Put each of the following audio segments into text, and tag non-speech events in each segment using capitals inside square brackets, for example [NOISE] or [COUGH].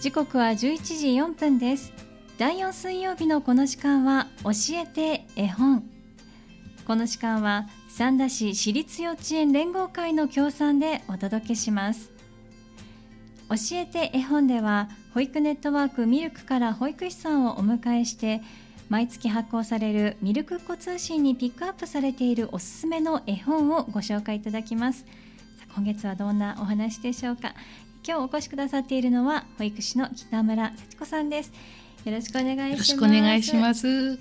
時刻は11時4分です。第4水曜日のこの時間は教えて絵本。この時間は三田市私立幼稚園連合会の協賛でお届けします。教えて絵本では保育ネットワークミルクから保育士さんをお迎えして毎月発行されるミルクっ子通信にピックアップされているおすすめの絵本をご紹介いただきます。今月はどんなお話でしょうか？今日お越しくださっているのは保育士の北村幸子さんです。よろしくお願いします。よろしくお願いします。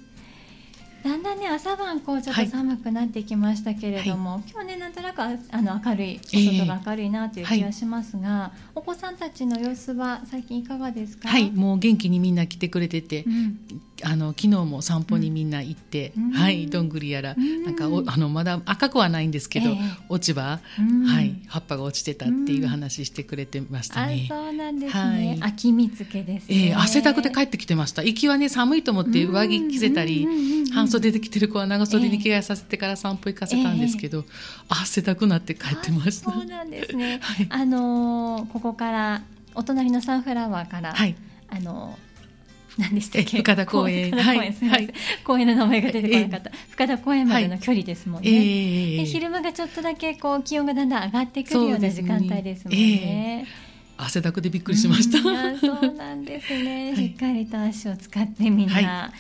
だんだんね朝晩こうちょっと寒くなってきましたけれども、はい、今日ねなんとなくあの明るい外が明るいなという気がしますが、えーはい、お子さんたちの様子は最近いかがですか？はいもう元気にみんな来てくれてて、うん、あの昨日も散歩にみんな行って、うん、はいどんぐりやら、うん、なんかおあのまだ赤くはないんですけど、えー、落ち葉、はい葉っぱが落ちてたっていう話してくれてましたね。そうなんですね、はい、秋見つけです、ね、えー、汗だくで帰ってきてました。行きはね寒いと思って上着着せたり、半袖で着てる子は長袖に着替えさせてから散歩行かせたんですけど、えー、汗だくなって帰ってました。そうなんですね、[LAUGHS] はい、あのー、ここからお隣のサンフラワーから、はい、あのー [LAUGHS] 何でしたっけ？深田公園。はい、はい、公園の名前が出てこなかった、深田公園までの距離ですもんね、はいえー、昼間がちょっとだけこう気温がだんだん上がってくるような時間帯ですもんね。汗だくでびっくりしました。そうなんですね、しっかりと足を使ってみんな、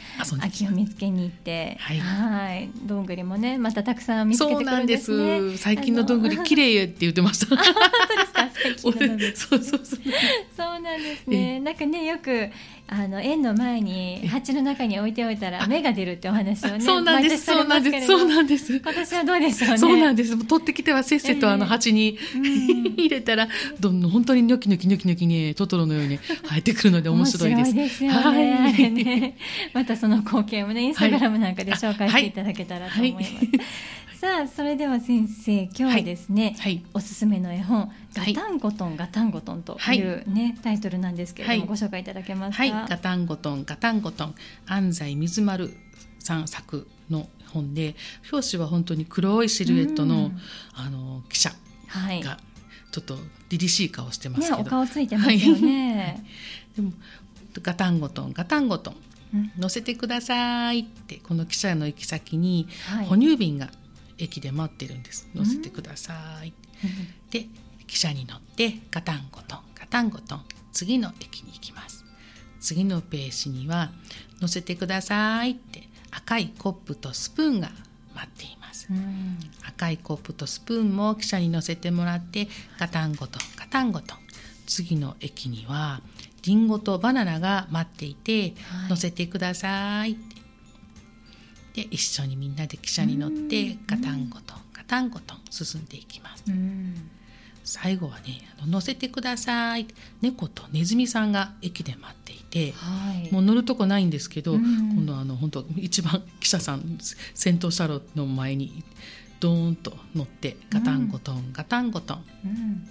秋を見つけに行って、はい、どんぐりもね、またたくさん見つけてくるんですね。最近のどんぐり綺麗って言ってました。本当ですか、最近のそうそうそう。そうなんですね。なんかね、よくあの園の前に鉢の中に置いておいたら芽が出るってお話をねそうなんです。そうなんです。そうなんです。今年はどうでしょうね。そうなんです。取ってきてはせっせとあの鉢に、えー、入れたらどんどん本当にニョキニョキニョキニョキにトトロのように生えてくるので面白いです。ですよね、はい、ね [LAUGHS] またその光景もねインスタグラムなんかで紹介していただけたらと思います、はい。はい。さあそれでは先生今日はですね、はい、おすすめの絵本「ガタンゴトンガタンゴトン」というね、はい、タイトルなんですけれども、ご紹介いただけますか？はい、ガタンゴトンガタンゴトン安西水丸さん作の本で表紙は本当に黒いシルエットの,、あの記者がちょっと凛々しい顔してますけど、ね、お顔ついてますよね。でもガタンゴトンガタンゴトン乗せてくださいってこの記者の行き先に哺乳瓶が駅で待ってるんです。乗せてください、で汽車に乗ってガタンゴトンガタンゴトン次の駅に行きます。次のページには乗せてくださいって赤いコップとスプーンが待っています、赤いコップとスプーンも汽車に乗せてもらってガタンゴトンガタンゴトン次の駅にはリンゴとバナナが待っていて、はい、乗せてくださいって。で一緒にみんなで汽車に乗ってガタンゴトンガタンゴトン進んでいきます。最後はねあの乗せてください。猫とネズミさんが駅で待っていて、はい、もう乗るとこないんですけど、今度あの本当一番記者さん先頭車両の前にドーンと乗ってガタンゴトン、うん、ガタンゴトン、うん、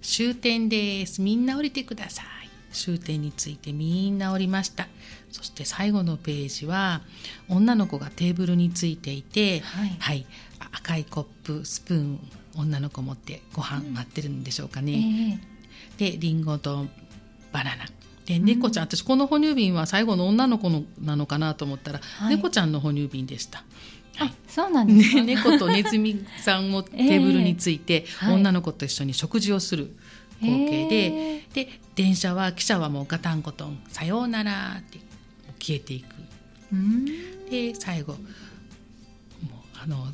終点です。みんな降りてください。終点についてみんな降りました。そして最後のページは女の子がテーブルについていて、はい、はい、赤いコップスプーン女の子持ってご飯待ってるんでしょうかね。うん、でりんごとバナナ。で猫ちゃん、うん、私この哺乳瓶は最後の女の子のなのかなと思ったら、はい、猫ちゃんの哺乳瓶でした。はい、そうなんですね、猫とネズミさんもテーブルについて、えー、女の子と一緒に食事をする光景で、えー、で電車は汽車はもうガタンゴトン「さようなら」って消えていく。で最後あの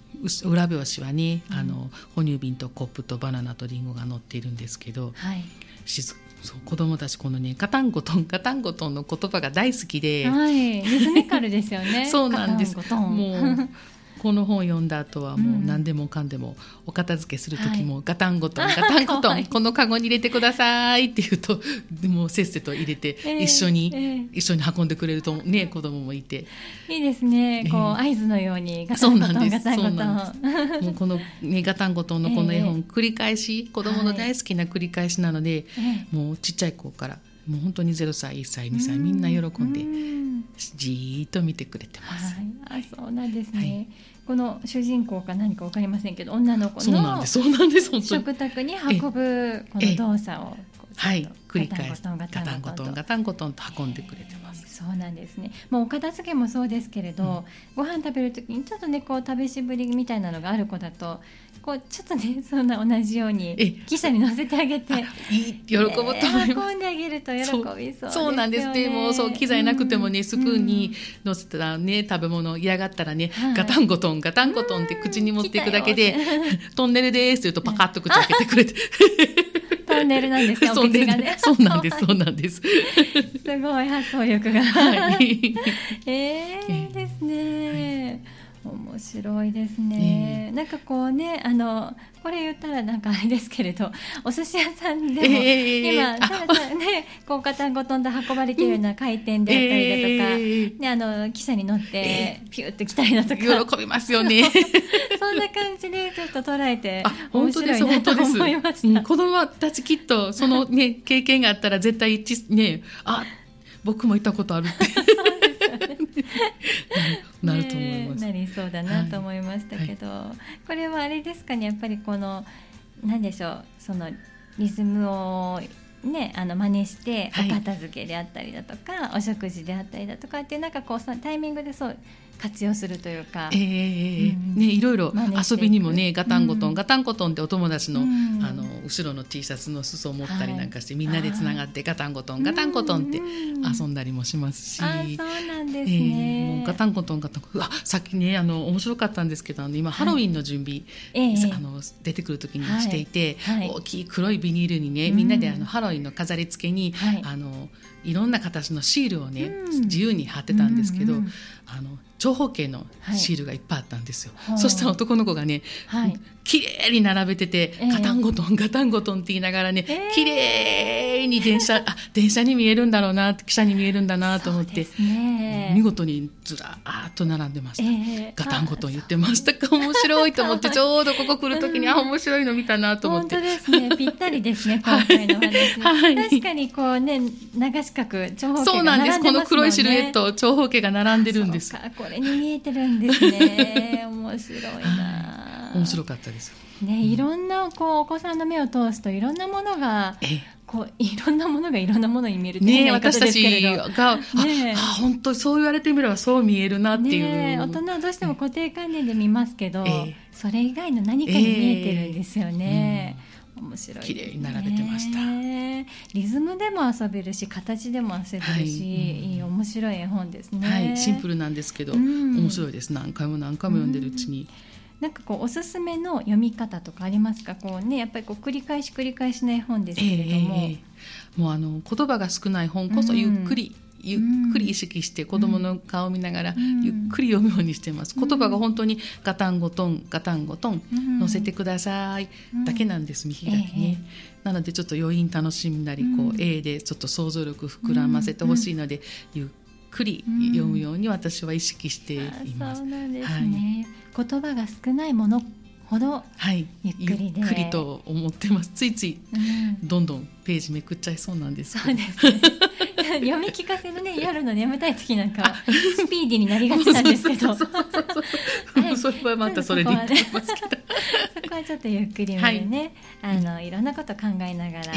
裏表紙はね、うん、あの哺乳瓶とコップとバナナとリンゴが載っているんですけど、はい、しそう子供たちこのねガタンゴトンガタンゴトンの言葉が大好きで、はい、リズミカルですよね。[LAUGHS] そうなんです。もうこの本読んだ後はもう何でもかんでもお片付けする時もガタンゴトン、ガタンゴトン [LAUGHS] このカゴに入れてくださいって言うともうせっせと入れて一緒に、一緒に運んでくれるとね子供もいて。いいですね。こう、合図のようにガタンゴトンガタンゴトン。もうこの、ね、ガタンゴトンの [LAUGHS] この絵本、繰り返し子供の大好きな繰り返しなので、もうちっちゃい子からもう本当に0歳1歳2歳みんな喜んでじーっと見てくれてます。はい、あそうなんですね、はい、この主人公か何か分かりませんけど女の子の食卓に運ぶこの動作をはい。繰り返すガタンゴトンガタンゴトンと運んでくれてます。そうなんですね。もうお片付けもそうですけれど、うん、ご飯食べる時にちょっとねこう食べしぶりみたいなのがある子だとこうちょっとね [LAUGHS] そんな同じように汽車に乗せてあげて喜ぶと。思います、運んであげると喜びそうね、そうなんですねもうそう機材なくてもねスプーンに乗せたらね、食べ物嫌がったらね、ガタンゴトンガタンゴトンって口に持っていくだけで「[LAUGHS] トンネルです」って言うとパカッと口開けてくれて。トンネルなんですね。[LAUGHS] そうなんです、[LAUGHS] [LAUGHS] そうなんです。すごい発想力が。はい、ええ白いですね、えー、なんかこうねあのこれ言ったらなんかあれですけれどお寿司屋さんでも、えー、今ただたねこうガタンゴトンと運ばれているような回転であったりだとか、えー、ね、あの汽車に乗ってピューって来たりだとか、喜びますよね。[LAUGHS] そんな感じでちょっと捉えて面白いなと思いました、うん、子供たちきっとそのね経験があったら絶対一致ねあ僕も行ったことあるって [LAUGHS] [LAUGHS] なると思います、なりそうだなと思いましたけど、はい、これはあれですかねやっぱりこの何でしょうそのリズムをね、あの真似してお片付けであったりだとか、はい、お食事であったりだとかっていうなんかこうタイミングでそう活用するというか、えー、うん、ね、いろいろ遊びにもねガタンゴトン、うん、ガタンゴトンってお友達の,、あの後ろの T シャツの裾を持ったりなんかして、はい、みんなでつながってガタンゴトンガタンゴトンって遊んだりもしますし、あそうなんですね、えー、もうガタンゴトンガタンゴトンあさっきねあの面白かったんですけどあの今、ハロウィンの準備、あの出てくる時にしていて、はい、大きい黒いビニールにねみんなであのハロウィンの飾り付けに、あのいろんな形のシールをね、自由に貼ってたんですけど、あの長方形のシールがいっぱいあったんですよ、はい、そしたら男の子がね、はい、綺麗に並べてて、えー、ガタンゴトンガタンゴトンって言いながらね、えー、綺麗に電車 [LAUGHS] あ電車に見えるんだろうな汽車に見えるんだなと思って、ね、見事にずらーっと並んでました、えー、ガタンゴトン言ってました。か面白いと思って [LAUGHS] ちょうどここ来る時に、うん、あ面白いの見たなと思って。本当ですね。ぴったりですね [LAUGHS] 今回の話、はい、確かにこうね長四角長方形そうなんです。この黒いシルエット長方形が並んでるんです。これに見えてるんですね。[LAUGHS] 面白いな。面白かったです。ね、いろんなこうお子さんの目を通すといろんなものがこういろんなものが [LAUGHS] いろんなものに見えるね私たちが、ね、あ本当そう言われてみればそう見えるなっていう、ね、大人はどうしても固定観念で見ますけど、えそれ以外の何かに見えてるんですよね。えーうん面白い、綺麗に並べてました。リズムでも遊べるし、形でも遊べるし、はい、いい面白い絵本ですね。はい、シンプルなんですけど、うん、面白いです。何回も何回も読んでるうちに。なんかこうおすすめの読み方とかありますか？こうねやっぱりこう繰り返し繰り返しの絵本ですけれども、えー、もうあの言葉が少ない本こそゆっくり、うんゆっくり意識して子供の顔を見ながらゆっくり読むようにしてます、言葉が本当にガタンゴトンガタンゴトン乗せてください。だけなんです見開きね、なのでちょっと余韻楽しんだりこう A でちょっと想像力膨らませてほしいのでゆっくり読むように私は意識しています。はい、言葉が少ないものほどゆっくりで、はい、ゆっくりと思ってます。ついついどんどんページめくっちゃいそうなんですそうですね [LAUGHS] 読み聞かせのね [LAUGHS] 夜の眠たい時なんかスピーディーになりがちなんですけど。それはまたそれでいいと思いますけど。そこはちょっとゆっくりめでね、はい、あのいろんなこと考えながら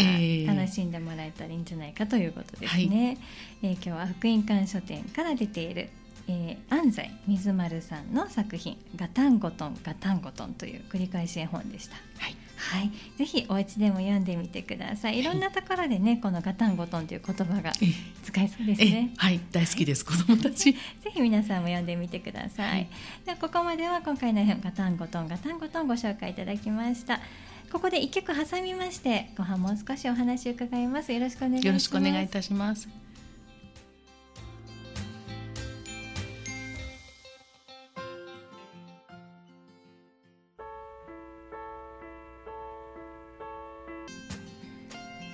楽しんでもらえたらいいんじゃないかということですね、えー、今日は福音館書店から出ているえー、安西水丸さんの作品「ガタンゴトンガタンゴトン」という繰り返し絵本でした。はい、はい、ぜひお家でも読んでみてください。いろんなところでね、このガタンゴトンという言葉が使えそうですね。はい、大好きです。子供たち。ぜひ皆さんも読んでみてください。はい、ではここまでは今回のガタンゴトンガタンゴトンご紹介いただきました。ここで一曲挟みまして、ご飯もう少しお話を伺います。よろしくお願いします。よろしくお願いいたします。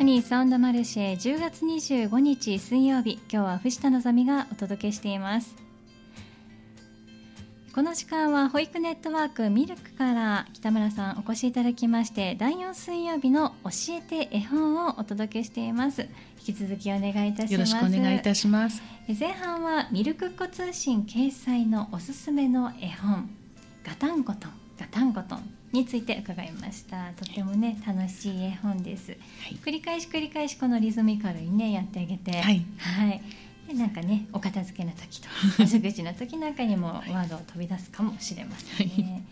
ニーサウンドマルシェ10月25日水曜日。今日は藤田望がお届けしています。この時間は保育ネットワークミルクから北村さんお越しいただきまして第4水曜日の教えて絵本をお届けしています。引き続きお願いいたします。よろしくお願いいたします。前半はミルクっ子通信掲載のおすすめの絵本。ガタンゴトンガタンゴトンについて伺いました。とてもね楽しい絵本です。はい、繰り返し繰り返しこのリズミカルにねやってあげて、はい、はい、でなんかねお片付けの時とお食事の時なんかにもワードを飛び出すかもしれませんね。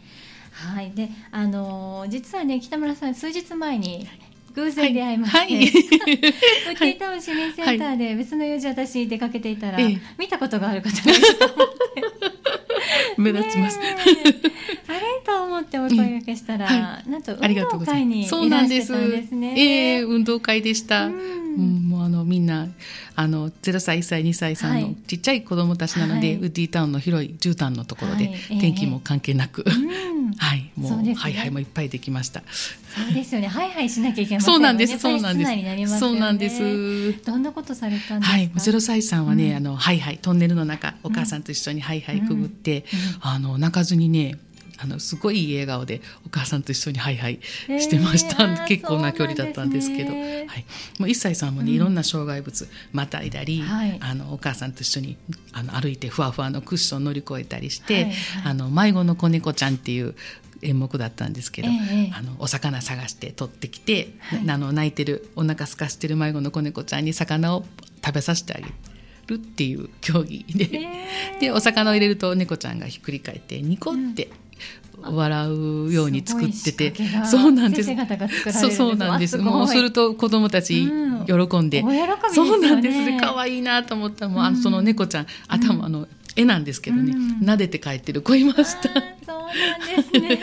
はい、であのー、実はね北村さん数日前に偶然出会いまして、はい、[LAUGHS] ウティタウン市民センターで別の用事私出かけていたら、見たことがある方がいると思って。目立ちます。あれと思ってお声掛けしたら、はい、なんと運動会にいらしてたんですね。ええー、運動会でした。うん。うん、もうあのみんなあの0歳1歳2歳3のちっちゃい子供たちなので、はい、ウッディタウンの広い絨毯のところで、はい、天気も関係なく、えー、はい。もう、ね、ハイハイもいっぱいできました。そうですよね。ハイハイしなきゃいけません、ね、そうなんです。そうなんです、ね、そうなんです。どんなことされたんですか？はい。0歳さんはね、うん、あのハイハイトンネルの中お母さんと一緒にハイハイくぐって、うん。うん、あの泣かずにねあのすごいいい笑顔でお母さんと一緒にハイハイしてました、えー、結構な距離だったんですけど、ね、はい、もう一歳さんもね、いろんな障害物またいだり、はい、あのお母さんと一緒にあの歩いてふわふわのクッション乗り越えたりして、はいはい、あの迷子の子猫ちゃんっていう演目だったんですけど、えー、あのお魚探して取ってきて、はい、あの泣いてるお腹すかしてる迷子の子猫ちゃんに魚を食べさせてあげる。るっていう競技でえ。ー、でお魚を入れると猫ちゃんがひっくり返ってニコって笑うように作ってて、そうなんです。そうそうなんです。もうすると子供たち喜んで、うん、そうなんですね。可愛いなと思ったもうあのその猫ちゃん頭の絵なんですけどね、撫でて帰ってる子いました。そうなんですね。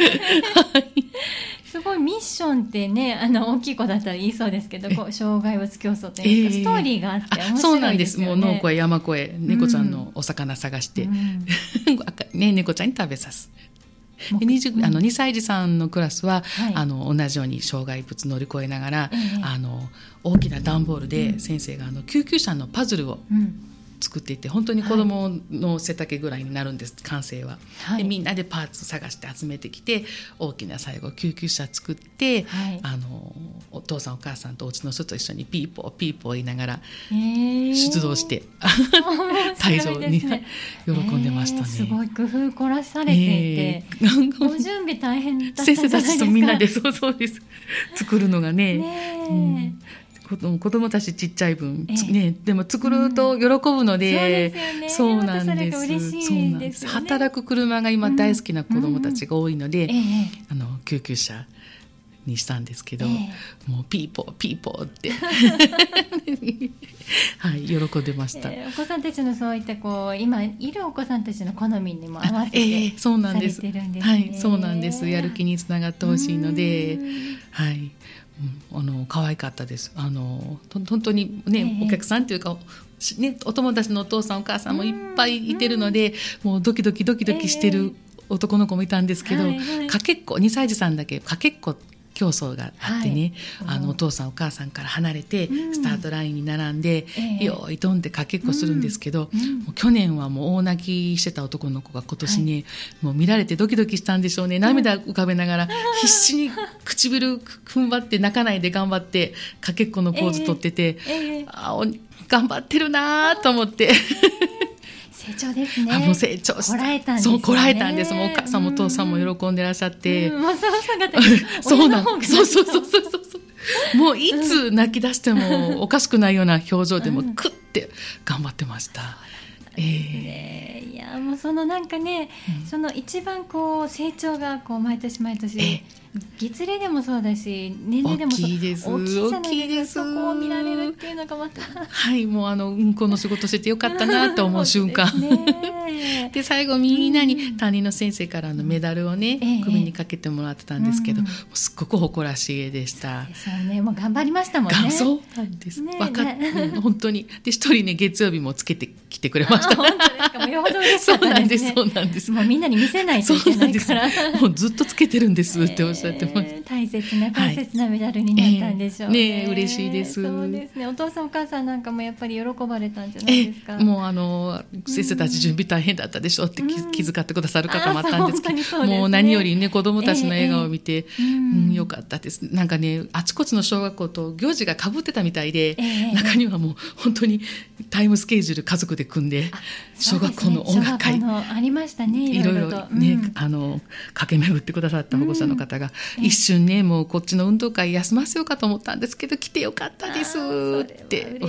はい。すごいミッションってねあの大きい子だったら言いそうですけどこう障害物競争というか、ストーリーがあって面白いですよね。そうなんです。もう農家山越え猫ちゃんのお魚探して、うん、[LAUGHS] ね猫ちゃんに食べさす。20あの2歳児さんのクラスは、はい、あの同じように障害物乗り越えながら、えー、あの大きな段ボールで先生があの救急車のパズルを、うん作っていて本当に子供の背丈ぐらいになるんです、完成は、はい、でみんなでパーツ探して集めてきて大きな最後救急車作って、はい、あのお父さんお母さんとお家の人と一緒にピーポーピーポー言いながら出動して、えー、退場に、ね、[LAUGHS] 喜んでましたね、えー、すごい工夫凝らされていて、えー、ご準備大変だった先生たちとみんなでそうん、そうです。作るのがね。ね、うん子供たちちっちゃい分、えー、ね、でも作ると喜ぶので、うん、そうなんです。そうなんです。働く車が今大好きな子供たちが多いので、うん。うん、あの救急車にしたんですけど、えー、もうピーポーピーポーって。[LAUGHS] はい喜んでました、えー、お子さんたちのそういったこう今いるお子さんたちの好みにも合わせて、えー、そうなんです、ね、はいそうなんです。やる気につながってほしいのではいうん、あの可愛かったです。あの本当にね、えー、お客さんというか。ね、お友達のお父さんお母さんもいっぱいいてるので、もうドキドキドキドキしてる男の子もいたんですけど、えーはいはい、かけっこ2歳児さんだけかけっこ競争があってね、はい、あのお父さんお母さんから離れてスタートラインに並んで、うん、よいとんでかけっこするんですけど、うん、去年はもう大泣きしてた男の子が今年ね、はい、もう見られてドキドキしたんでしょうね。涙浮かべながら必死に唇踏ん張って泣かないで頑張ってかけっこのポーズ取ってて、えーえー、あ頑張ってるなと思って。[LAUGHS] 成長ですね。あの成長こらえたんです、ね、そうこらえたんです。もうお母さんもお父さんも喜んでらっしゃって。うん、まさまさが [LAUGHS] そうなん。そうそうそうそうそう。もういつ泣き出してもおかしくないような表情でも [LAUGHS] クッて頑張ってました。えー、いやもうそのなんかね、うん、その一番こう成長がこう毎年毎年月齢でもそうだし年齢でもそう大きいです。大きいじゃないですか。そこを見られるっていうのがまた。はいもうあのうんこの仕事しててよかったなと思う瞬間。[LAUGHS] で最後みんなに担任の先生からのメダルをね、うん、首にかけてもらってたんですけど、うん、すっごく誇らしげでした。そうね。もう頑張りましたもんね。そうなんです、ね、分かっ、ね、本当に。で一人ね月曜日もつけてきてくれました。本当ですか。もうよほど嬉しかったです、ね、そうなんです。もうみんなに見せないといけないから。もうずっとつけてるんですっておっしゃってます、えー、大切な大切なメダルになったんでしょうね、はい。えー、ね嬉しいです。そうですね。お父さんお母さんなんかもやっぱり喜ばれたんじゃないですか、もうあの先生たち準備大変だったでしょって気,、気遣ってくださる方もあったんですけど、ね、もう何よりね子供たちの笑顔を見て、えー、うん、よかったです。なんかねあちこちの小学校と行事がかぶってたみたいで、えー、中にはもう本当にタイムスケジュール家族で組んで小学校の音楽会、ね、ありましたねいろいろね、うん、あの駆け巡ってくださった保護者の方が、一瞬ねもうこっちの運動会休ませようかと思ったんですけど来てよかったですって。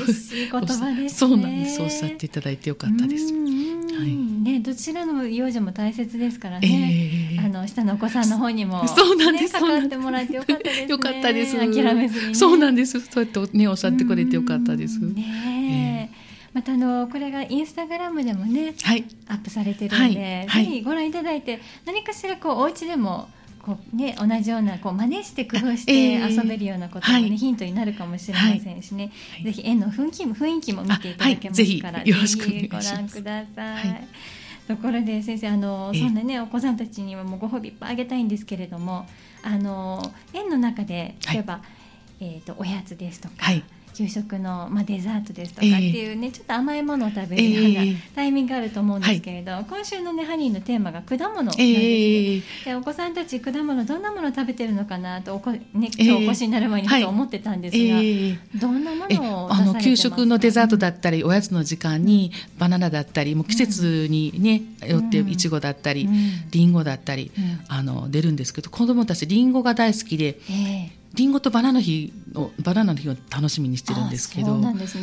そうなんです。おっしゃっていただいてよかったです。はい、ねどちらの幼女も大切ですからね、えー、あの下のお子さんの方にも、[LAUGHS] そうなんです、ね、関わってもらえてよかったですね。よかったです。諦めずに、ね、そうなんです。そうやってねおっしゃってくれてよかったです。ね、え。ーまたあのこれがインスタグラムでもね、はい、アップされてるんで、はい、ぜひご覧いただいて何かしらこうお家でもこうね、同じようなこう真似して工夫して遊べるようなこともね、えー、ヒントになるかもしれませんしね、はい、ぜひ絵の雰囲気も雰囲気も見ていただけますから、はい、ぜひご覧ください。ところで先生あの、そんなねお子さんたちにはもうご褒美いっぱいあげたいんですけれどもあの園の中で例えば、えーと、おやつですとか、給食の、まあ、デザートですとかっていうね、えー、ちょっと甘いものを食べるようなタイミングがあると思うんですけれど、えーはい、今週のねハニーのテーマが果物なんですね、えー、でお子さんたち果物どんなものを食べてるのかなとおこ、ね、今日お越しになる前にと思ってたんですが、はい、どんなものをあの給食のデザートだったり、おやつの時間にバナナだったりもう季節にね、うん、よっていちごだったり、うん、リンゴだったり、うん、あの出るんですけど子どもたちリンゴが大好きで。えーりんごとバナナの日をバナナの日を楽しみにしてるんですけど。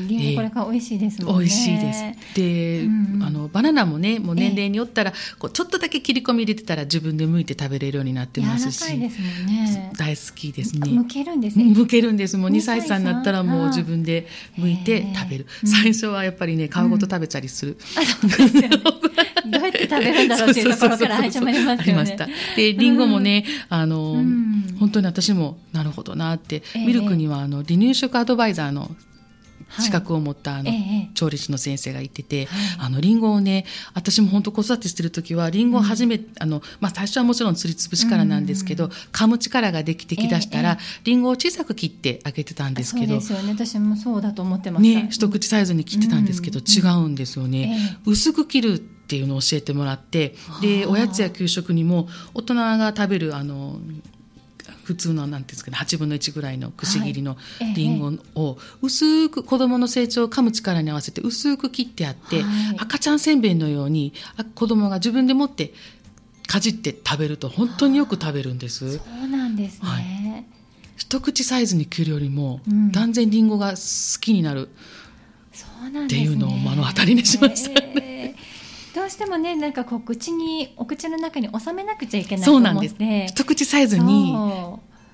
リンゴこれから美味しいですもんね、美味しいです。で、うん、あのバナナもねもう年齢によったら、こうちょっとだけ切り込み入れてたら自分で剥いて食べれるようになってますし、ね、大好きですね。剥けるんですね。剥けるんです。もう2歳差になったらもう自分で剥いて食べる。最初はやっぱりね皮ごと食べたりする、うん、食べるんだろうっていうところから始まりますよね。でりんごもね、あの、本当に私もなるほどなって、えー、ミルクにはあの離乳食アドバイザーの資格を持ったあの、調理師の先生がいてて、あのリンゴをね私も本当子育てしてる時はリンゴを初め、あのまあ、最初はもちろん釣りつぶしからなんですけど、噛む力ができてきだしたら、リンゴを小さく切ってあげてたんですけどそうですよね。私もそうだと思ってました、ね、一口サイズに切ってたんですけど、違うんですよね、薄く切るっていうのを教えてもらってでおやつや給食にも大人が食べるあの普通のなんていうんですかね8分の1ぐらいのくし切りのりんごを薄く子どもの成長を噛む力に合わせて薄く切ってあって、はい、赤ちゃんせんべいのように子どもが自分で持ってかじって食べると本当によく食べるんです。そうなんですね、はい、一口サイズに切るよりも、うん、断然りんごが好きになる。っていうのを目の当たりにしました、ね、どうしてもねなんかこう口にお口の中に収めなくちゃいけないと思って。そうなんです。一口サイズに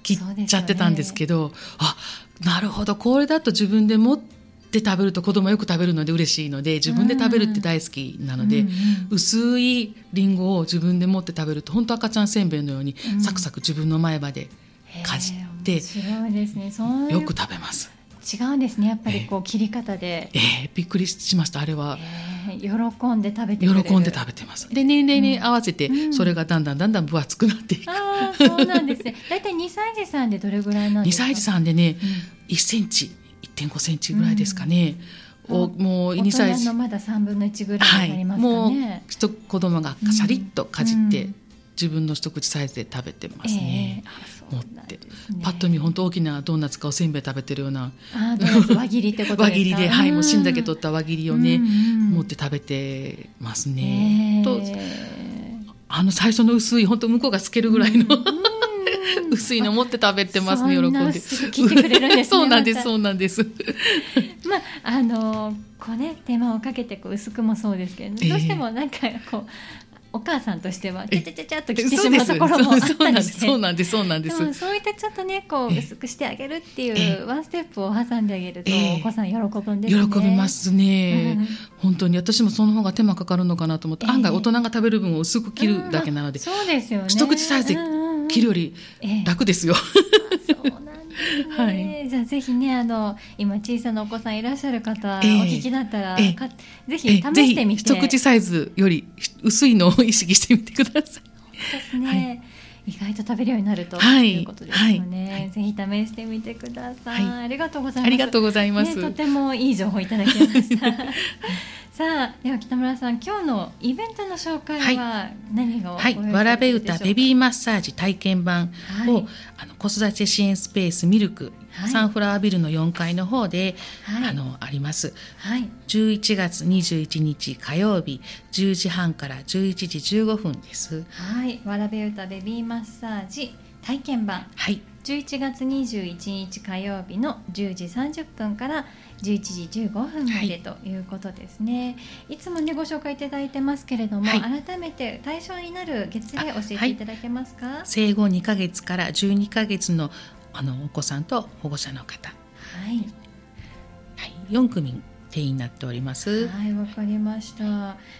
切っちゃってたんですけど、ね、あなるほど。これだと自分で持って食べると子供よく食べるので嬉しいので自分で食べるって大好きなので、うんうん、薄いりんごを自分で持って食べると本当赤ちゃんせんべいのように、サクサク自分の前歯でかじって、ね、よく食べます。違うんですねやっぱりこう切り方で、えー、えー、びっくりしましたあれは、えー、喜んで食べて喜んで食べてます。で年齢に合わせてそれがだんだんだんだん分厚くなっていく、うん、あそうなんですね。大体2歳児さんでどれぐらいなんですか？2歳児さんでね、うん、1センチ1.5センチぐらいですかね、うん、おもう2歳児。のまだ3分の1ぐらいになりますかね、はい、もう子供がシャリッとかじって、自分の一口サイズで食べてますね。えー、持って、ね、パッと見本当大きなドーナツかおせんべい食べてるような。あ輪切りってこと輪切りで、はい、もう芯だけ取った輪切りをね、持って食べてますね。えー、とあの最初の薄い本当向こうが透けるぐらいの、[LAUGHS] 薄いの持って食べてますね喜んで。切ってくれるんです、ね、そうなんですそうなんです。ま [LAUGHS] ああのこうね手間をかけてこう薄くもそうですけど、どうしてもなんかこうお母さんとしてはちゃちゃちゃちゃっと切ってしまうところもあったりして。そうなんです。そうなんです。そういったちょっとねこう薄くしてあげるっていうワンステップを挟んであげるとお子さん喜ぶんですね。喜びますね、本当に私もその方が手間かかるのかなと思って、案外大人が食べる分を薄く切るだけなので、そうですよね。一口サイズで切るより楽ですよ、そうなん [LAUGHS] はい、じゃあぜひねあの今小さなお子さんいらっしゃる方、えー、お聞きだったら、えー、ぜひ試してみて、一口サイズより薄いのを意識してみてください。ですね、はい意外と食べるようになると、はい、いうことですよね、はい、ぜひ試してみてください、はい、ありがとうございます。ありがとうございます、ね、とてもいい情報いただきました。[LAUGHS] さあでは北村さん今日のイベントの紹介は何がはい、わらべ歌ベビーマッサージ体験版を、はい、あの子育て支援スペースミルク、はい、サンフラワービルの4階の方で、はい、あのあります、はい、11月21日火曜日10時半から11時15分です。はい。わらべ歌ベビーマッサージ体験版、はい、11月21日火曜日の10時30分から11時15分までということですね、はい、いつもねご紹介いただいてますけれども、はい、改めて対象になる月齢教えていただけますか、はい、生後2か月から12か月のあのお子さんと保護者の方。はい、はい、4組定員になっております。はいわかりました。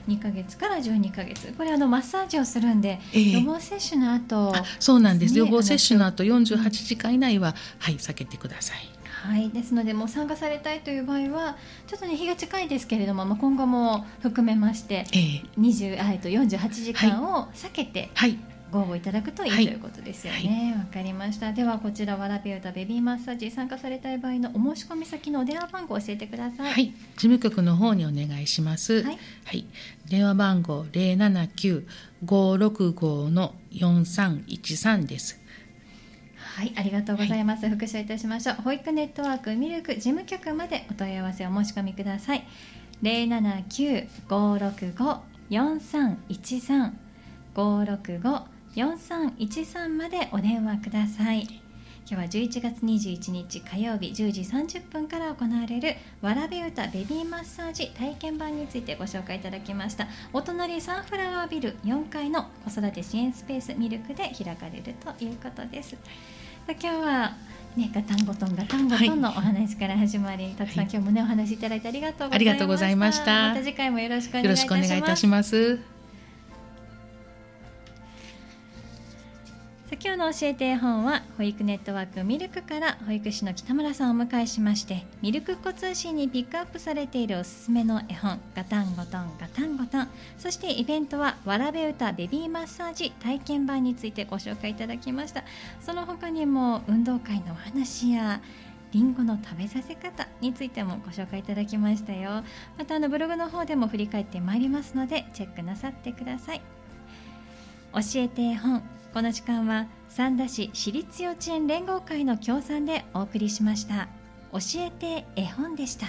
2か月から12か月。これあのマッサージをするんで、えー、予防接種の後、そうなんです、ね、予防接種の後48時間以内ははい避けてください。はい、ですのでもう参加されたいという場合はちょっとね日が近いですけれども、まあ、今後も含めまして、えー、20あと48時間を避けて、はい、はいご応募いただくといい、はい、ということですよね。わ、はい、かりました。ではこちらわらび歌ベビーマッサージ参加されたい場合のお申し込み先のお電話番号を教えてください。はい、事務局の方にお願いします。はい、はい、電話番号零七九五六五の四三一三です。はい、ありがとうございます。はい、復習いたしましょう。保育ネットワークミルク事務局までお問い合わせお申し込みください。零七九五六五四三一三五六五4313までお電話ください。今日は11月21日火曜日10時30分から行われるわらべ歌ベビーマッサージ体験版についてご紹介いただきました。お隣サンフラワービル4階の子育て支援スペースミルクで開かれるということです。今日はね、ガタンゴトンガタンゴトンのお話から始まり、はい、たくさん今日もねお話しいただいてありがとうございました。また。次回もよろしくお願いいたします今日の教えて絵本は保育ネットワークミルクから保育士の北村さんをお迎えしましてミルクっ子通信にピックアップされているおすすめの絵本ガタンゴトンガタンゴトン。そしてイベントはわらべ歌ベビーマッサージ体験版についてご紹介いただきました。その他にも運動会のお話やりんごの食べさせ方についてもご紹介いただきましたよ。またあのブログの方でも振り返ってまいりますのでチェックなさってください。教えて絵本。この時間は三田市私立幼稚園連合会の協賛でお送りしました。教えて絵本でした。